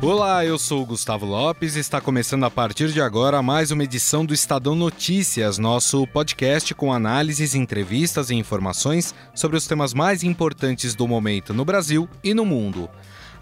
Olá, eu sou o Gustavo Lopes e está começando a partir de agora mais uma edição do Estadão Notícias, nosso podcast com análises, entrevistas e informações sobre os temas mais importantes do momento no Brasil e no mundo.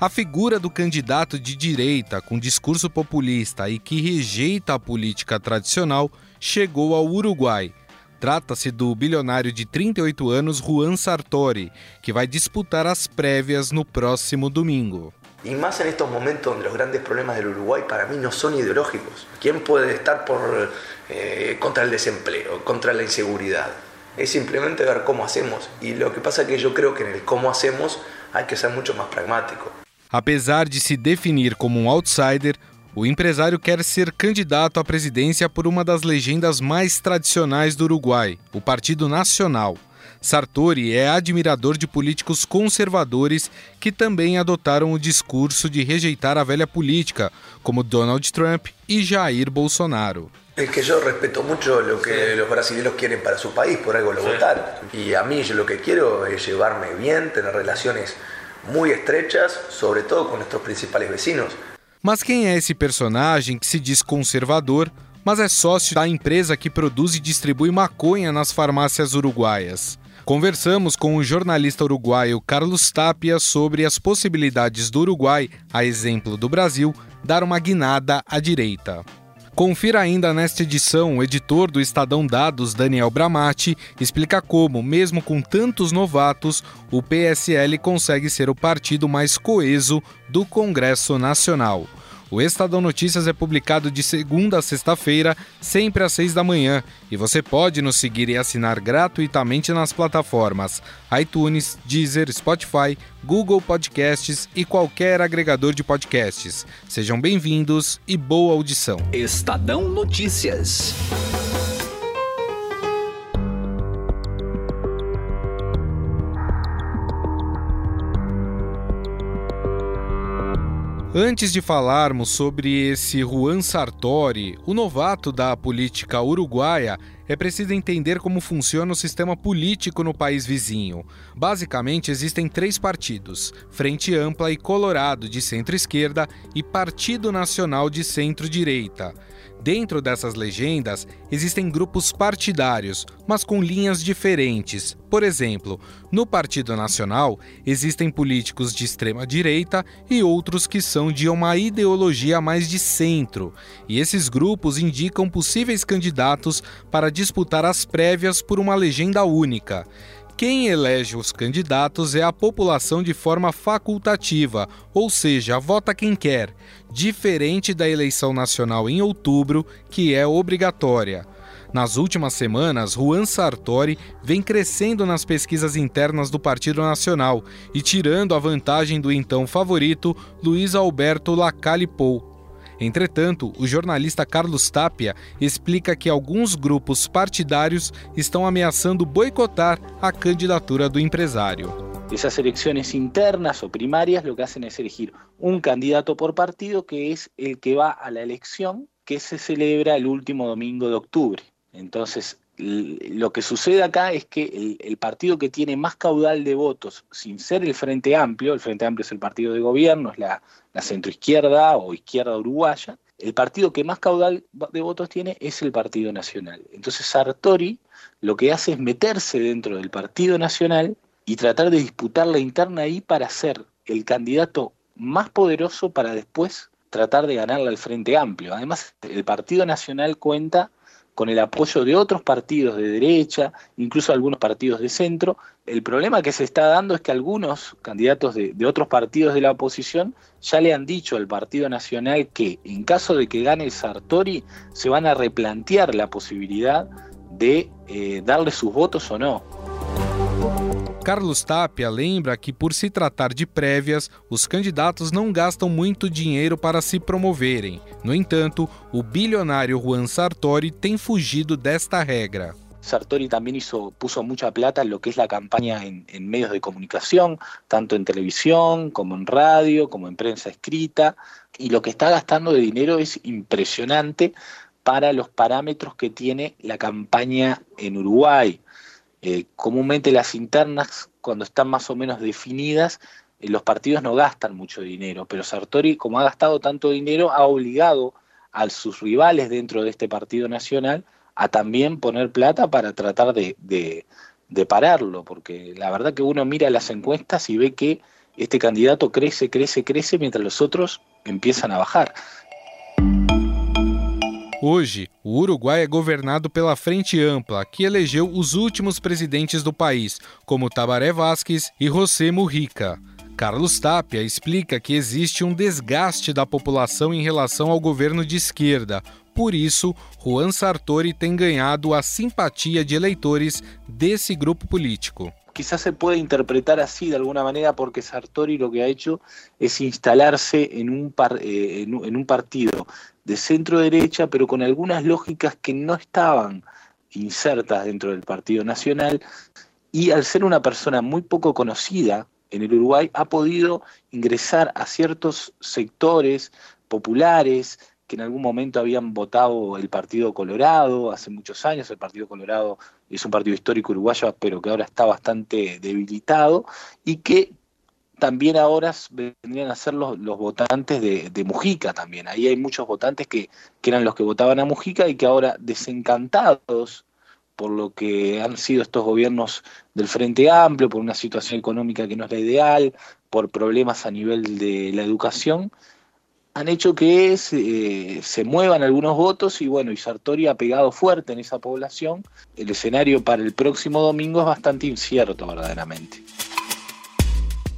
A figura do candidato de direita com discurso populista e que rejeita a política tradicional chegou ao Uruguai. Trata-se do bilionário de 38 anos Juan Sartori, que vai disputar as prévias no próximo domingo. Y más en estos momentos donde los grandes problemas del Uruguay para mí no son ideológicos. ¿Quién puede estar por, eh, contra el desempleo, contra la inseguridad? Es simplemente ver cómo hacemos. Y lo que pasa es que yo creo que en el cómo hacemos hay que ser mucho más pragmático. Apesar de se definir como um outsider, o empresário quer ser candidato à presidência por uma das legendas mais tradicionais do Uruguai, o Partido Nacional. Sartori é admirador de políticos conservadores que também adotaram o discurso de rejeitar a velha política, como Donald Trump e Jair Bolsonaro. Es que yo respeto mucho lo que los brasileños quieren para su país, por algo lo votaron. Y a mí yo lo que quiero es llevarme bien, tener relaciones muy estrechas, sobre todo con nuestros principales vecinos. Mas quem é esse personagem que se diz conservador, mas é sócio da empresa que produz e distribui maconha nas farmácias uruguaias? Conversamos com o jornalista uruguaio Carlos Tapia sobre as possibilidades do Uruguai, a exemplo do Brasil, dar uma guinada à direita. Confira ainda nesta edição o editor do Estadão Dados, Daniel Bramati, explica como, mesmo com tantos novatos, o PSL consegue ser o partido mais coeso do Congresso Nacional. O Estadão Notícias é publicado de segunda a sexta-feira, sempre às seis da manhã, e você pode nos seguir e assinar gratuitamente nas plataformas iTunes, Deezer, Spotify, Google Podcasts e qualquer agregador de podcasts. Sejam bem-vindos e boa audição. Estadão Notícias. Antes de falarmos sobre esse Juan Sartori, o novato da política uruguaia, é preciso entender como funciona o sistema político no país vizinho. Basicamente, existem três partidos: Frente Ampla e Colorado de centro-esquerda e Partido Nacional de centro-direita. Dentro dessas legendas, existem grupos partidários, mas com linhas diferentes. Por exemplo, no Partido Nacional, existem políticos de extrema direita e outros que são de uma ideologia mais de centro, e esses grupos indicam possíveis candidatos para disputar as prévias por uma legenda única. Quem elege os candidatos é a população de forma facultativa, ou seja, vota quem quer, diferente da eleição nacional em outubro, que é obrigatória. Nas últimas semanas, Juan Sartori vem crescendo nas pesquisas internas do Partido Nacional e tirando a vantagem do então favorito Luiz Alberto Lacalle Pou. Entretanto, o jornalista Carlos Tapia explica que alguns grupos partidários estão ameaçando boicotar a candidatura do empresário. Esas elecciones internas o primarias lo que hacen es elegir un candidato por partido que es el que va a la elección que se celebra el último domingo de octubre. Entonces, lo que sucede acá es que el, el, partido que tiene más caudal de votos, sin ser el Frente Amplio, el Frente Amplio es el partido de gobierno, es la, la centroizquierda o izquierda uruguaya, el partido que más caudal de votos tiene es el Partido Nacional. Entonces Sartori lo que hace es meterse dentro del Partido Nacional y tratar de disputar la interna ahí para ser el candidato más poderoso para después tratar de ganarle al Frente Amplio. Además, el Partido Nacional cuenta con el apoyo de otros partidos de derecha, incluso algunos partidos de centro. El problema que se está dando es que algunos candidatos de, otros partidos de la oposición ya le han dicho al Partido Nacional que en caso de que gane Sartori se van a replantear la posibilidad de eh, darle sus votos o no. Carlos Tapia lembra que, por se tratar de prévias, os candidatos não gastam muito dinheiro para se promoverem. No entanto, o bilionário Juan Sartori tem fugido desta regra. Sartori también hizo, puso plata en lo que es la campaña en, en, medios de comunicación, tanto en televisión como en radio, como en prensa escrita, y lo que está gastando de dinero es impresionante para los parámetros que tiene la campaña en Uruguay. Eh, comúnmente las internas, cuando están más o menos definidas, eh, los partidos no gastan mucho dinero, pero Sartori, como ha gastado tanto dinero, ha obligado a sus rivales dentro de este partido nacional a también poner plata para tratar de, de pararlo, porque la verdad que uno mira las encuestas y ve que este candidato crece, crece, crece, mientras los otros empiezan a bajar. Hoje, o Uruguai é governado pela Frente Ampla, que elegeu os últimos presidentes do país, como Tabaré Vázquez e José Mujica. Carlos Tapia explica que existe um desgaste da população em relação ao governo de esquerda. Por isso, Juan Sartori tem ganhado a simpatia de eleitores desse grupo político. Quizás se puede interpretar así de alguna manera porque Sartori lo que ha hecho es instalarse en un, eh, en un partido de centro derecha, pero con algunas lógicas que no estaban insertas dentro del Partido Nacional, y al ser una persona muy poco conocida en el Uruguay, ha podido ingresar a ciertos sectores populares, que en algún momento habían votado el Partido Colorado hace muchos años. El Partido Colorado es un partido histórico uruguayo, pero que ahora está bastante debilitado y que también ahora vendrían a ser los, votantes de, Mujica también. Ahí hay muchos votantes que, que eran los que votaban a Mujica y que ahora desencantados por lo que han sido estos gobiernos del Frente Amplio, por una situación económica que no es la ideal, por problemas a nivel de la educación, han hecho que se, se muevan algunos votos y bueno, y Sartori ha pegado fuerte en esa población. El escenario para el próximo domingo es bastante incierto verdaderamente.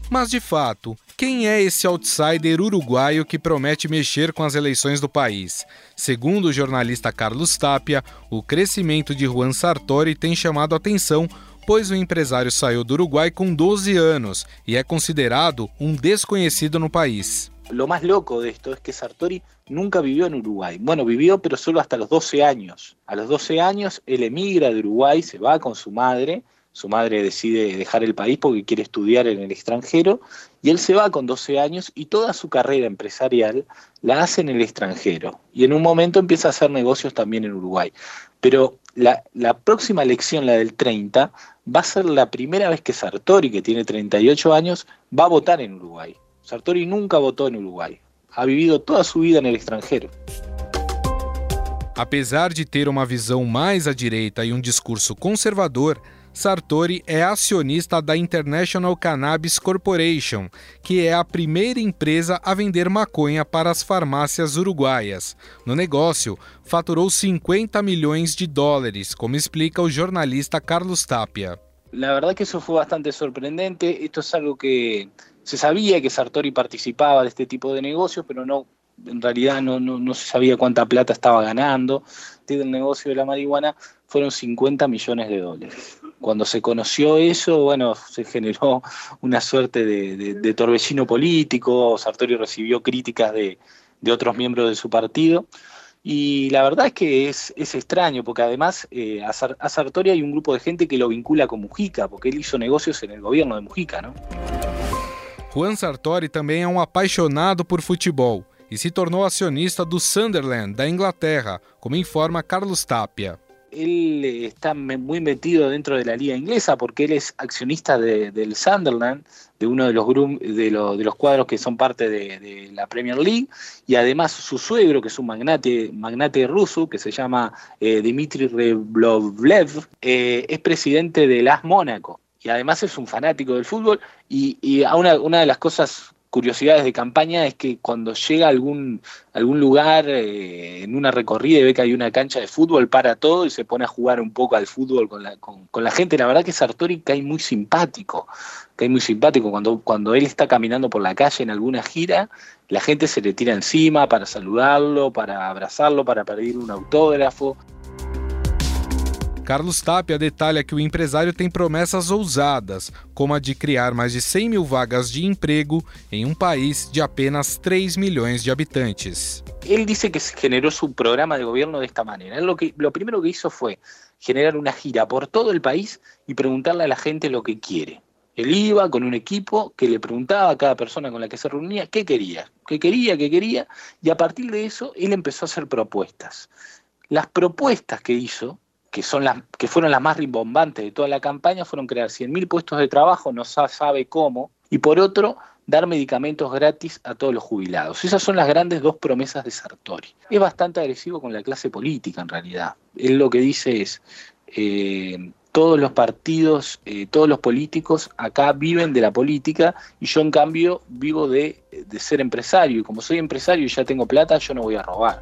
Mas de fato, quem é esse outsider uruguaio que promete mexer com as eleições do país? Segundo o jornalista Carlos Tapia, o crescimento de Juan Sartori tem chamado atenção pois o empresário saiu do Uruguai com 12 anos e é considerado um desconhecido no país. Lo más loco de esto es que Sartori nunca vivió en Uruguay. Bueno, vivió pero solo hasta los 12 años. A los 12 años él emigra de Uruguay, se va con su madre, su madre decide dejar el país porque quiere estudiar en el extranjero y él se va con 12 años y toda su carrera empresarial la hace en el extranjero y en un momento empieza a hacer negocios también en Uruguay. Pero la, próxima elección, la del 30, va a ser la primera vez que Sartori, que tiene 38 años, va a votar en Uruguay. Sartori nunca votó en Uruguay. Ha vivido toda su vida en el extranjero. Apesar de ter uma visão mais à direita e um discurso conservador, Sartori é acionista da International Cannabis Corporation, que é a primeira empresa a vender maconha para as farmácias uruguaias. No negócio, faturou 50 milhões de dólares, como explica o jornalista Carlos Tapia. La verdad que eso fue bastante sorprendente. Esto es algo que se sabía que Sartori participaba de este tipo de negocios, pero no, en realidad no, se sabía cuánta plata estaba ganando. El negocio de la marihuana fueron 50 millones de dólares. Cuando se conoció eso, bueno, se generó una suerte de, torbellino político, Sartori recibió críticas de, otros miembros de su partido. Y la verdad es que es, extraño, porque además eh, a, Sartori hay un grupo de gente que lo vincula con Mujica, porque él hizo negocios en el gobierno de Mujica, ¿no? Juan Sartori também é um apaixonado por futebol e se tornou acionista do Sunderland, da Inglaterra, como informa Carlos Tapia. Él está muy metido dentro de la liga inglesa porque él es accionista de, del Sunderland, de uno de los, de, lo, de los cuadros que son parte de, la Premier League, y además su suegro, que es un magnate, magnate ruso, que se llama eh, Dmitry Reblovlev, eh, es presidente de las Mónaco y además es un fanático del fútbol y, y una, una de las cosas curiosidades de campaña es que cuando llega a algún, algún lugar eh, en una recorrida y ve que hay una cancha de fútbol, para todo y se pone a jugar un poco al fútbol con la, con, con la gente. La verdad que Sartori cae muy simpático, cae muy simpático. Cuando, cuando él está caminando por la calle en alguna gira, la gente se le tira encima para saludarlo, para abrazarlo, para pedir un autógrafo. Carlos Tapia detalha que o empresário tem promessas ousadas, como a de criar mais de 100 mil vagas de emprego em um país de apenas 3 milhões de habitantes. Ele disse que generou seu programa de governo desta maneira. Lo, que, lo primero que hizo fue generar una gira por todo el país y preguntarle a la gente lo que quiere. Él iba con un equipo que le preguntaba a cada persona con la que se reunía qué quería, qué quería, qué quería, y a partir de eso él empezó a hacer propuestas. Las propuestas que hizo, que, son las, que fueron las más rimbombantes de toda la campaña, fueron crear 100.000 puestos de trabajo, no sabe cómo, y por otro, dar medicamentos gratis a todos los jubilados. Esas son las grandes dos promesas de Sartori. Es bastante agresivo con la clase política, en realidad. Él lo que dice es, eh, todos los partidos, eh, todos los políticos acá viven de la política y yo en cambio vivo de, de ser empresário. E como soy empresário e já tenho plata, eu não vou a roubar.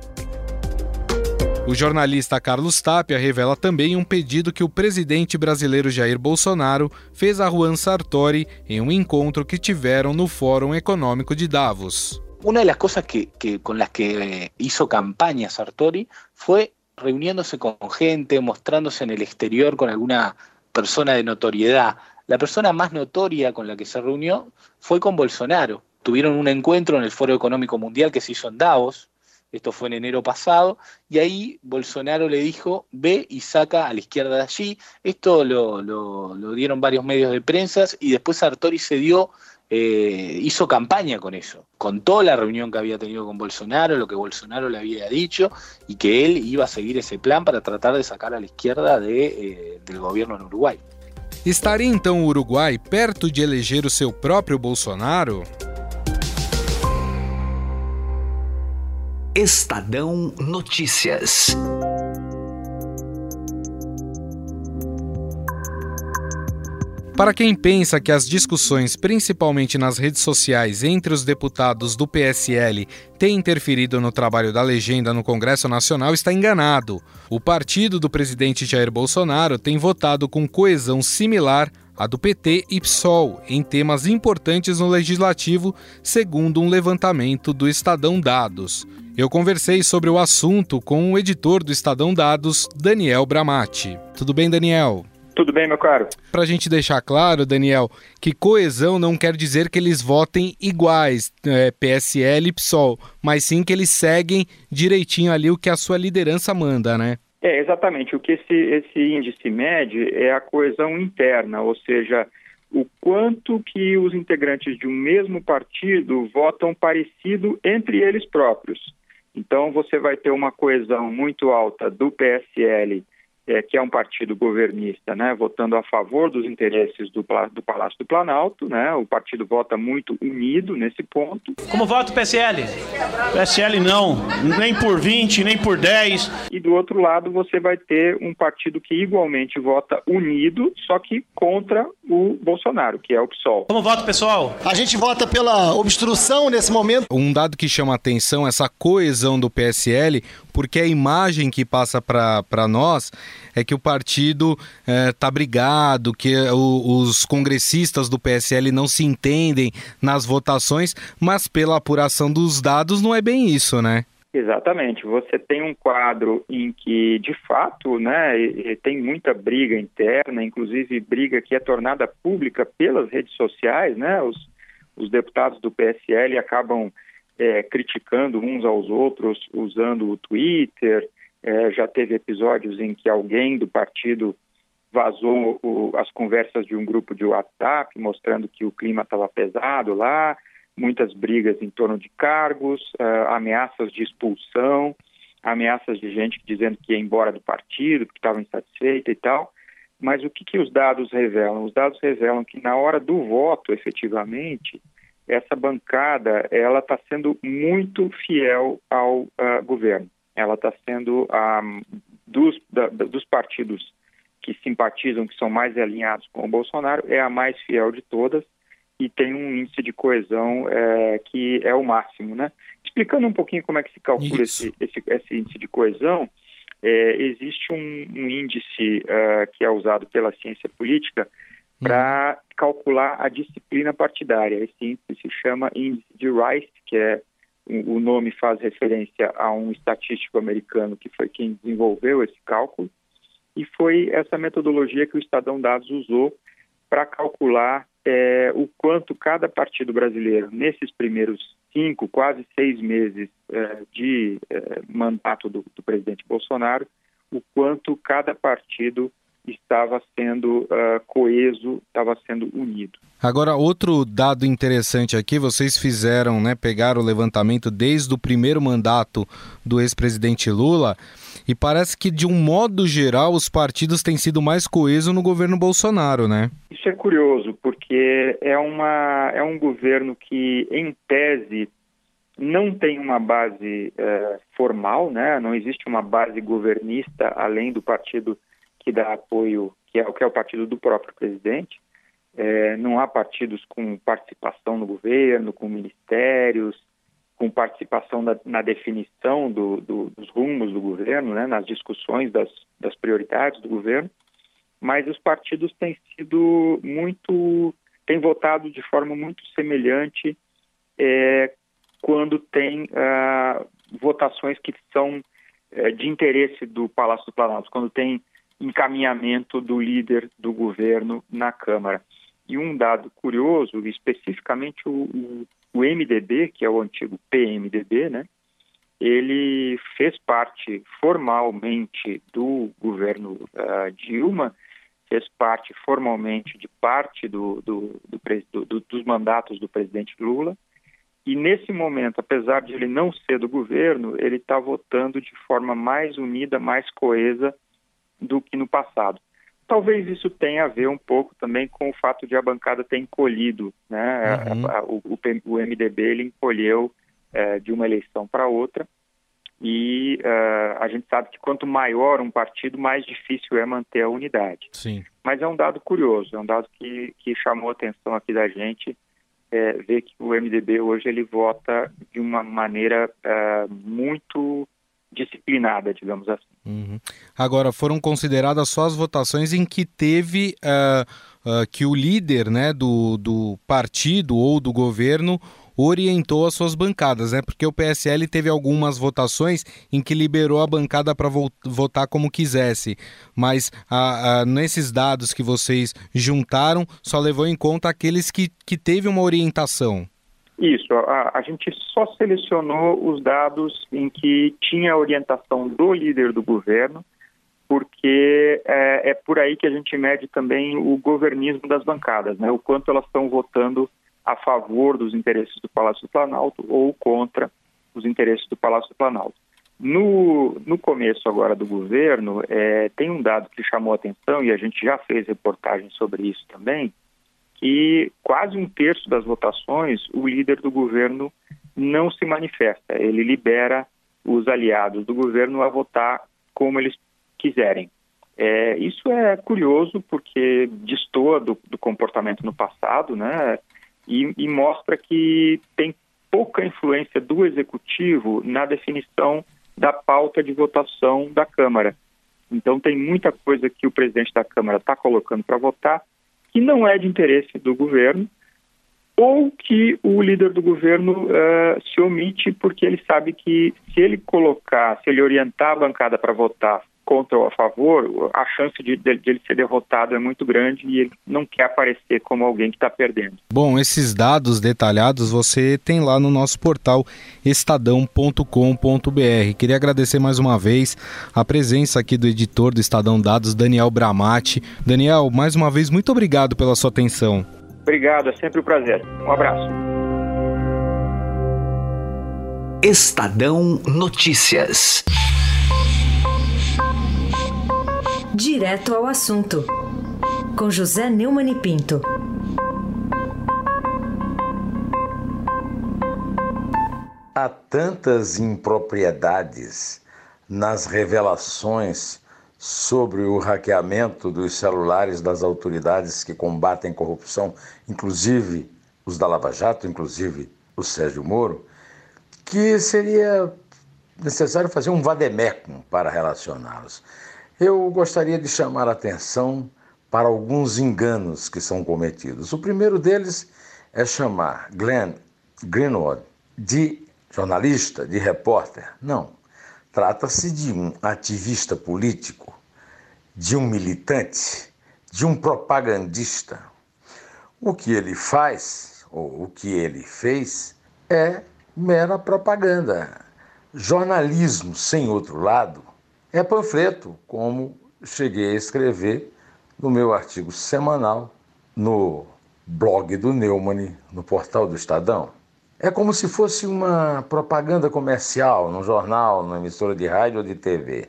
O jornalista Carlos Tapia revela também um pedido que o presidente brasileiro Jair Bolsonaro fez a Juan Sartori em um encontro que tiveram no Fórum Econômico de Davos. Uma das coisas que, que, com as que eh, hizo campaña Sartori foi reuniéndose con gente, mostrándose en el exterior con alguna persona de notoriedad. La persona más notoria con la que se reunió fue con Bolsonaro. Tuvieron un encuentro en el Foro Económico Mundial que se hizo en Davos, esto fue en enero pasado, y ahí Bolsonaro le dijo, ve y saca a la izquierda de allí. Esto lo, dieron varios medios de prensa y después Sartori se dio eh, hizo campaña con eso. Contó la reunión que había tenido con Bolsonaro, lo que Bolsonaro le había dicho y que él iba a seguir ese plan para tratar de sacar a la izquierda eh, del gobierno en Uruguay. Estaria então o Uruguai perto de eleger o seu próprio Bolsonaro? Estadão Notícias. Para quem pensa que as discussões, principalmente nas redes sociais, entre os deputados do PSL têm interferido no trabalho da legenda no Congresso Nacional, está enganado. O partido do presidente Jair Bolsonaro tem votado com coesão similar à do PT e PSOL em temas importantes no legislativo, segundo um levantamento do Estadão Dados. Eu conversei sobre o assunto com o editor do Estadão Dados, Daniel Bramati. Tudo bem, Daniel? Tudo bem, meu caro? Para a gente deixar claro, Daniel, que coesão não quer dizer que eles votem iguais, é, PSL e PSOL, mas sim que eles seguem direitinho ali o que a sua liderança manda, né? É, exatamente. O que esse, esse índice mede é a coesão interna, ou seja, o quanto que os integrantes de um mesmo partido votam parecido entre eles próprios. Então, você vai ter uma coesão muito alta do PSL é, que é um partido governista, né, votando a favor dos interesses do, do Palácio do Planalto, né, o partido vota muito unido nesse ponto. Como vota o PSL? PSL não, nem por 20, nem por 10. E do outro lado você vai ter um partido que igualmente vota unido, só que contra o Bolsonaro, que é o PSOL. Como vota o pessoal? A gente vota pela obstrução nesse momento. Um dado que chama atenção, essa coesão do PSL, porque a imagem que passa para nós é que o partido está é, brigado, que o, os congressistas do PSL não se entendem nas votações, mas pela apuração dos dados não é bem isso, né? Exatamente. Você tem um quadro em que, de fato, né, tem muita briga interna, inclusive briga que é tornada pública pelas redes sociais, né? Os, os deputados do PSL acabam é, criticando uns aos outros usando o Twitter. É, já teve episódios em que alguém do partido vazou o, as conversas de um grupo de WhatsApp mostrando que o clima estava pesado lá, muitas brigas em torno de cargos, uh, ameaças de expulsão, ameaças de gente dizendo que ia embora do partido, que estava insatisfeita e tal. Mas o que, que os dados revelam? Os dados revelam que na hora do voto, efetivamente, essa bancada ela está sendo muito fiel ao uh, governo. Ela está sendo um, dos, da, dos partidos que simpatizam, que são mais alinhados com o Bolsonaro, é a mais fiel de todas e tem um índice de coesão é, que é o máximo, né? Explicando um pouquinho como é que se calcula esse, esse, esse, índice de coesão, é, existe um, um índice uh, que é usado pela ciência política para uhum. calcular a disciplina partidária. Esse índice se chama índice de Rice, que é o nome faz referência a um estatístico americano que foi quem desenvolveu esse cálculo, e foi essa metodologia que o Estadão Dados usou para calcular é, o quanto cada partido brasileiro, nesses primeiros cinco, quase seis meses é, de é, mandato do, do, presidente Bolsonaro, o quanto cada partido estava sendo uh, coeso, estava sendo unido. Agora, outro dado interessante aqui, vocês fizeram, né, pegaram o levantamento desde o primeiro mandato do ex-presidente Lula, e parece que, de um modo geral, os partidos têm sido mais coesos no governo Bolsonaro, né? Isso é curioso, porque é, uma, é um governo que, em tese, não tem uma base uh, formal, né? não existe uma base governista além do partido que dá apoio, que é, que é o partido do próprio presidente. É, não há partidos com participação no governo, com ministérios, com participação na, na definição do, do, dos rumos do governo, né, nas discussões das, das prioridades do governo, mas os partidos têm sido muito, têm votado de forma muito semelhante é, quando tem ah, votações que são é, de interesse do Palácio do Planalto, quando tem encaminhamento do líder do governo na Câmara. E um dado curioso, especificamente o, o, MDB, que é o antigo PMDB, né? ele fez parte formalmente do governo uh, Dilma, fez parte formalmente de parte do, do, do, dos mandatos do presidente Lula, e nesse momento, apesar de ele não ser do governo, ele está votando de forma mais unida, mais coesa do que no passado. Talvez isso tenha a ver um pouco também com o fato de a bancada ter encolhido, né? Uhum. A, a, o, o, MDB ele encolheu é, de uma eleição para outra e uh, a gente sabe que quanto maior um partido, mais difícil é manter a unidade. Sim. Mas é um dado curioso, é um dado que, que chamou a atenção aqui da gente, é, ver que o MDB hoje ele vota de uma maneira uh, muito disciplinada, digamos assim. Uhum. Agora, foram consideradas só as votações em que teve uh, uh, que o líder né, do, do partido ou do governo orientou as suas bancadas, né? Porque o PSL teve algumas votações em que liberou a bancada para votar como quisesse, mas a, a, nesses dados que vocês juntaram só levou em conta aqueles que, que teve uma orientação. Isso, a, a, gente só selecionou os dados em que tinha a orientação do líder do governo, porque é, é, por aí que a gente mede também o governismo das bancadas, né? o quanto elas estão votando a favor dos interesses do Palácio do Planalto ou contra os interesses do Palácio do Planalto. No, no começo agora do governo, é, tem um dado que chamou a atenção, e a gente já fez reportagem sobre isso também, que quase um terço das votações o líder do governo não se manifesta. Ele libera os aliados do governo a votar como eles quiserem. É, isso é curioso porque destoa do, do comportamento no passado, né? E, e, mostra que tem pouca influência do executivo na definição da pauta de votação da Câmara. Então tem muita coisa que o presidente da Câmara está colocando para votar que não é de interesse do governo, ou que o líder do governo uh, se omite porque ele sabe que se ele colocar, se ele orientar a bancada para votar contra ou a favor, a chance de, de, de, ele ser derrotado é muito grande e ele não quer aparecer como alguém que está perdendo. Bom, esses dados detalhados você tem lá no nosso portal estadão.com.br. Queria agradecer mais uma vez a presença aqui do editor do Estadão Dados, Daniel Bramati. Daniel, mais uma vez, muito obrigado pela sua atenção. Obrigado, é sempre um prazer. Um abraço. Estadão Notícias. Direto ao assunto, com José Neumann e Pinto. Há tantas impropriedades nas revelações sobre o hackeamento dos celulares das autoridades que combatem corrupção, inclusive os da Lava Jato, inclusive o Sérgio Moro, que seria necessário fazer um vademecum para relacioná-los. Eu gostaria de chamar a atenção para alguns enganos que são cometidos. O primeiro deles é chamar Glenn Greenwald de jornalista, de repórter. Não. Trata-se de um ativista político, de um militante, de um propagandista. O que ele faz, ou o que ele fez, é mera propaganda. Jornalismo, sem outro lado, é panfleto, como cheguei a escrever no meu artigo semanal no blog do Neumann, no portal do Estadão. É como se fosse uma propaganda comercial num jornal, numa emissora de rádio ou de TV.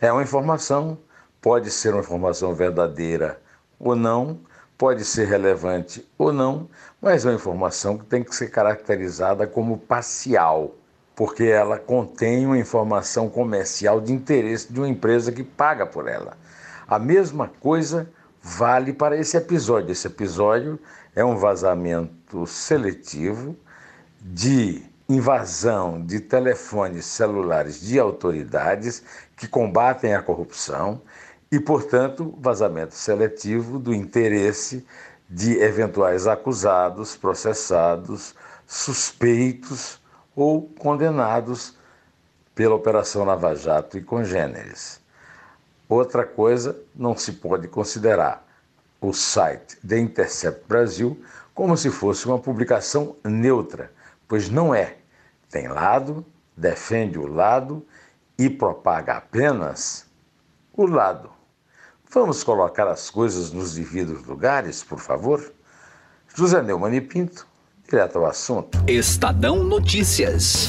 É uma informação, pode ser uma informação verdadeira ou não, pode ser relevante ou não, mas é uma informação que tem que ser caracterizada como parcial, porque ela contém uma informação comercial de interesse de uma empresa que paga por ela. A mesma coisa vale para esse episódio. Esse episódio é um vazamento seletivo de invasão de telefones celulares de autoridades que combatem a corrupção e, portanto, vazamento seletivo do interesse de eventuais acusados, processados, suspeitos ou condenados pela Operação Lava Jato e congêneres. Outra coisa, não se pode considerar o site The Intercept Brasil como se fosse uma publicação neutra, pois não é. Tem lado, defende o lado e propaga apenas o lado. Vamos colocar as coisas nos devidos lugares, por favor? José Neumann e Pinto, direto ao assunto. Estadão Notícias.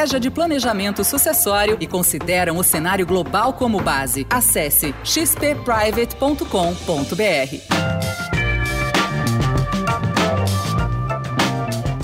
estratégia de planejamento sucessório e consideram o cenário global como base. Acesse xpprivate.com.br.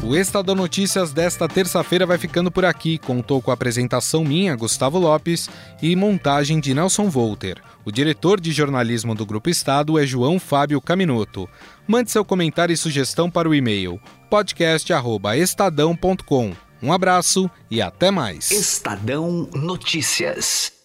O Estadão Notícias desta terça-feira vai ficando por aqui. Contou com a apresentação minha, Gustavo Lopes, e montagem de Nelson Volter. O diretor de jornalismo do Grupo Estado é João Fábio Caminoto. Mande seu comentário e sugestão para o e-mail podcast@estadão.com. Um abraço e até mais. Estadão Notícias.